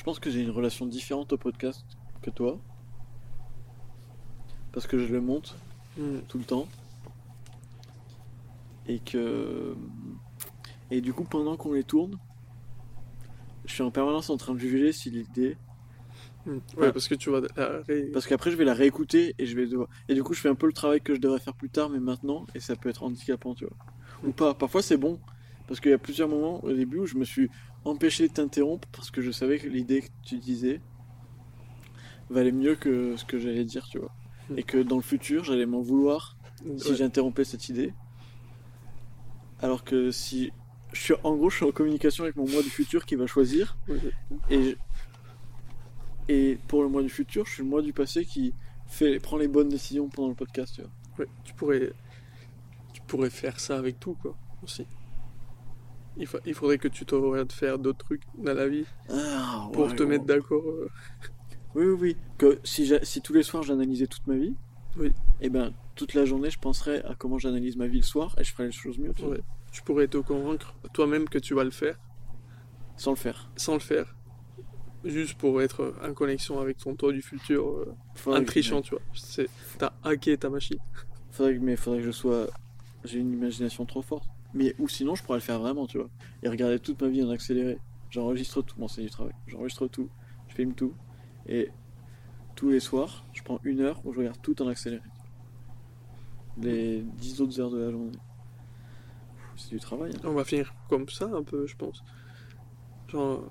Je pense que j'ai une relation différente au podcast que toi. Parce que je le monte Hmm. tout le temps. Et que. Et du coup, pendant qu'on les tourne, je suis en permanence en train de juger si l'idée. Hmm. Ouais, parce que tu vas la ré- Parce qu'après, je vais la réécouter et je vais devoir. Et du coup, je fais un peu le travail que je devrais faire plus tard, mais maintenant, et ça peut être handicapant, tu vois. Ou pas. Parfois, c'est bon. Parce qu'il y a plusieurs moments au début où je me suis empêché de t'interrompre parce que je savais que l'idée que tu disais valait mieux que ce que j'allais dire, tu vois. Hmm. Et que dans le futur, j'allais m'en vouloir si j'interrompais cette idée. Alors que si. Je suis, en gros, je suis en communication avec mon moi du futur qui va choisir. Et, je- et pour le mois du futur, je suis le mois du passé qui fait, prend les bonnes décisions pendant le podcast. Tu vois. Ouais, tu pourrais, tu pourrais faire ça avec tout, quoi, aussi. Il, fa- il faudrait que tu t'orientes faire d'autres trucs dans la vie Ah, pour ouais, te ouais. mettre d'accord. euh. Oui, oui, oui. Que si, si tous les soirs j'analysais toute ma vie, Oui. et ben toute la journée je penserais à comment j'analyse ma vie le soir et je ferais les choses mieux. tu vois, Ouais. Tu pourrais te convaincre toi-même que tu vas le faire Sans le faire. sans le faire, juste pour être en connexion avec ton toi du futur, euh, en trichant, tu vois. T'as hacké ta machine. Faudrait que, mais faudrait que je sois. J'ai une imagination trop forte. Mais ou sinon je pourrais le faire vraiment, tu vois. Et regarder toute ma vie en accéléré. J'enregistre tout. Bon, c'est du travail. J'enregistre tout. Je filme tout. Et tous les soirs, je prends une heure où je regarde tout en accéléré. Les 10 autres heures de la journée. C'est du travail. hein. On va finir comme ça un peu, je pense. Genre,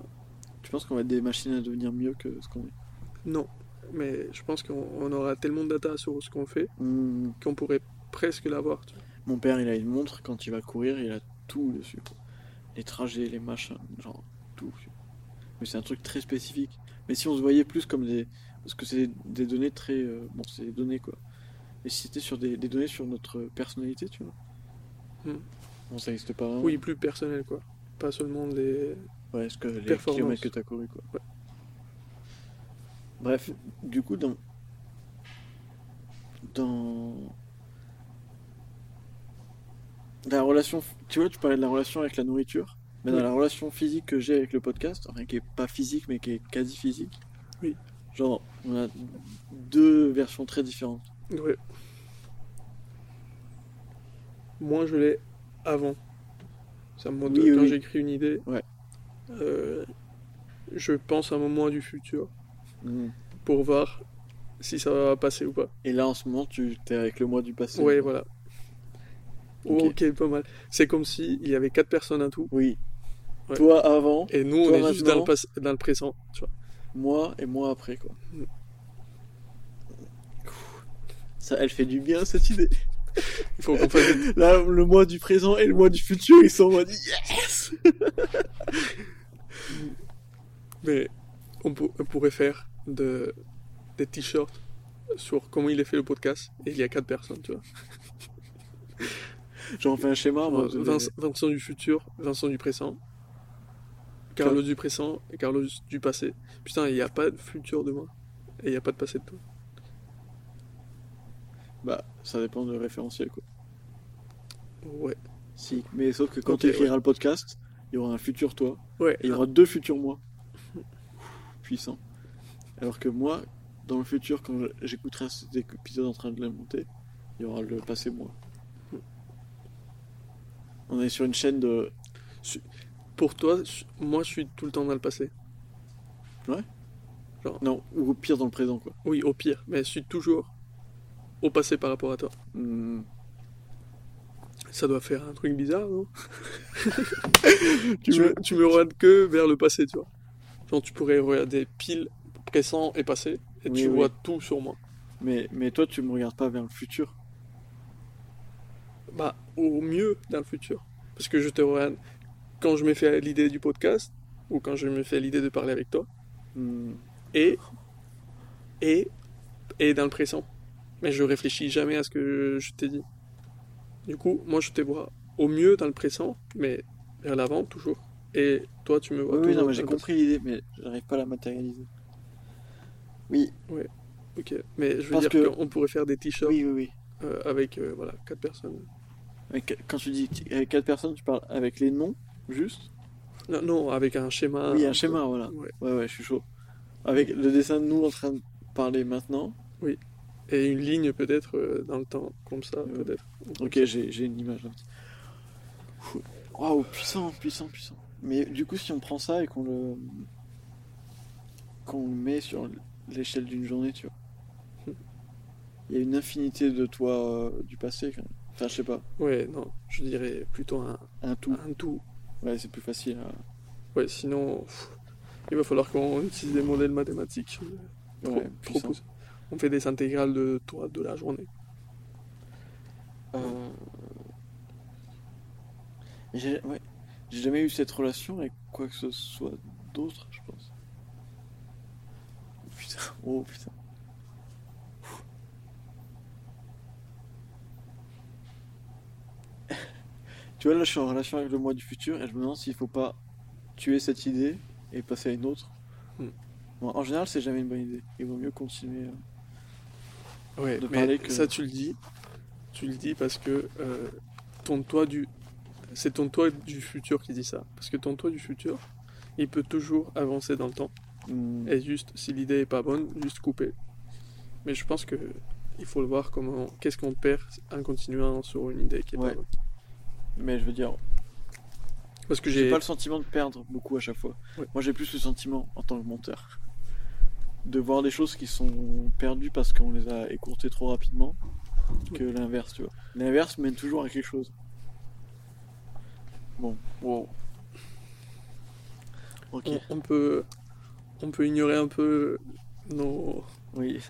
Tu penses qu'on va être des machines à devenir mieux que ce qu'on est? Non. Mais je pense qu'on on aura tellement de data sur ce qu'on fait Hmm. qu'on pourrait presque l'avoir. tu vois. Mon père, il a une montre, quand il va courir, il a tout dessus. quoi. Les trajets, les machins, genre tout. Mais c'est un truc très spécifique. Mais si on se voyait plus comme des. Parce que c'est des données très. euh, Bon, c'est des données quoi. Et si c'était sur des, des données sur notre personnalité, tu vois. Hmm. Bon, ça n'existe pas vraiment. Oui, plus personnel, quoi. Pas seulement des. Ouais, est-ce que les kilomètres que t'as couru quoi. Ouais. Bref, du coup, dans. Dans. La relation. Tu vois, tu parlais de la relation avec la nourriture. Mais dans Oui. la relation physique que j'ai avec le podcast, enfin qui est pas physique mais qui est quasi physique. Oui. Genre, on a deux versions très différentes. Ouais. Moi, je l'ai avant. Ça me Oui, quand oui. j'écris une idée. Ouais. euh, je pense à un moment du futur Mm. pour voir si ça va passer ou pas. Et là, en ce moment, tu es avec le mois du passé. Ouais, voilà. Ok. pas mal. C'est comme si il y avait quatre personnes en tout. Oui. Ouais. Toi avant, Et nous, on est juste dans le, dans présent. Tu vois. moi et moi après quoi. Mm. Ça, elle fait du bien cette idée. Il faut qu'on fasse Là, le mois du présent et le mois du futur, ils sont en mode yes. Mais on, pour- on pourrait faire de, des t-shirts sur comment il est fait le podcast. Et il y a quatre personnes, tu vois. J'en fais un schéma. moi, Vincent du futur, Vincent du présent, Carlos du présent et Carlos du passé. Putain, il n'y a pas de futur de moi. Et il n'y a pas de passé de toi. Bah, ça dépend du référentiel quoi. Ouais. Si, mais sauf que quand Ok, tu écriras le podcast, il y aura un futur toi Ouais. et il y aura deux futurs moi. Puissant. Alors que moi, dans le futur, quand j'écouterai cet épisode en train de le monter, il y aura le passé moi. On est sur une chaîne de. Pour toi, moi, je suis tout le temps dans le passé. Non, ou au pire dans le présent quoi. Oui, au pire. Mais je suis toujours au passé par rapport à toi. Hmm. Ça doit faire un truc bizarre, non? Tu tu, me, tu me regardes que vers le passé, tu vois. Genre, tu pourrais regarder pile, présent et passé, et Oui, tu oui. vois tout sur moi. Mais, mais toi, tu me regardes pas vers le futur. Bah, au mieux dans le futur. Parce que je te regarde quand je me fais l'idée du podcast, ou quand je me fais l'idée de parler avec toi, Hmm. et, et, et dans le présent. Mais je réfléchis jamais à ce que je t'ai dit. Du coup, moi, je te vois au mieux dans le présent, mais vers l'avant toujours. Et toi, tu me vois Oui, oui, toujours non, mais j'ai compris l'idée, mais j'arrive pas à la matérialiser. Oui, passé. Ok, mais je veux Parce dire qu'on pourrait faire des t-shirts oui, oui, oui. euh, avec euh, voilà, quatre personnes. Quand tu dis avec quatre personnes, tu parles? Avec les noms, juste? Non, non, avec un schéma. Oui, un schéma, voilà. Ouais. Ouais, ouais, je suis chaud. Avec le dessin de nous en train de parler maintenant? Et une ligne peut-être euh, dans le temps, comme ça, Ouais. peut-être. Ok, j'ai une image. Waouh, puissant, puissant, puissant. Mais du coup, si on prend ça et qu'on le. qu'on le met sur l'échelle d'une journée, tu vois. Il y a une infinité de toi euh, du passé quand même. Enfin, je sais pas. Ouais, non, je dirais plutôt un, Un tout. un tout. Ouais, c'est plus facile à. Ouais, sinon, pff, il va falloir qu'on utilise des modèles mathématiques. euh, Trop, Ouais, trop. On fait des intégrales de toi de la journée. Euh, J'ai ouais. J'ai jamais eu cette relation avec quoi que ce soit d'autre, je pense. Putain, oh putain. Tu vois, là, je suis en relation avec le moi du futur et je me demande s'il faut pas tuer cette idée et passer à une autre. Hmm. Bon, en général, c'est jamais une bonne idée. Il vaut mieux continuer. euh. Ouais, De mais parler que- ça tu le dis. Tu le dis parce que euh, ton toi du. C'est ton toi du futur qui dit ça. Parce que ton toi du futur, il peut toujours avancer dans le temps. Hmm. Et juste, si l'idée est pas bonne, juste couper. Mais je pense que il faut le voir comment. Qu'est-ce qu'on perd en continuant sur une idée qui est Ouais. pas bonne. Mais je veux dire, Parce que J'ai pas le sentiment de perdre beaucoup à chaque fois. Ouais. Moi, j'ai plus le sentiment, en tant que monteur, de voir des choses qui sont perdues parce qu'on les a écourtées trop rapidement que l'inverse, tu vois. L'inverse mène toujours à quelque chose. Bon, wow. Ok, On, on peut. On peut ignorer un peu nos. oui.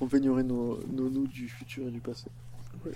On peut ignorer nos, nos nous du futur et du passé. Ouais.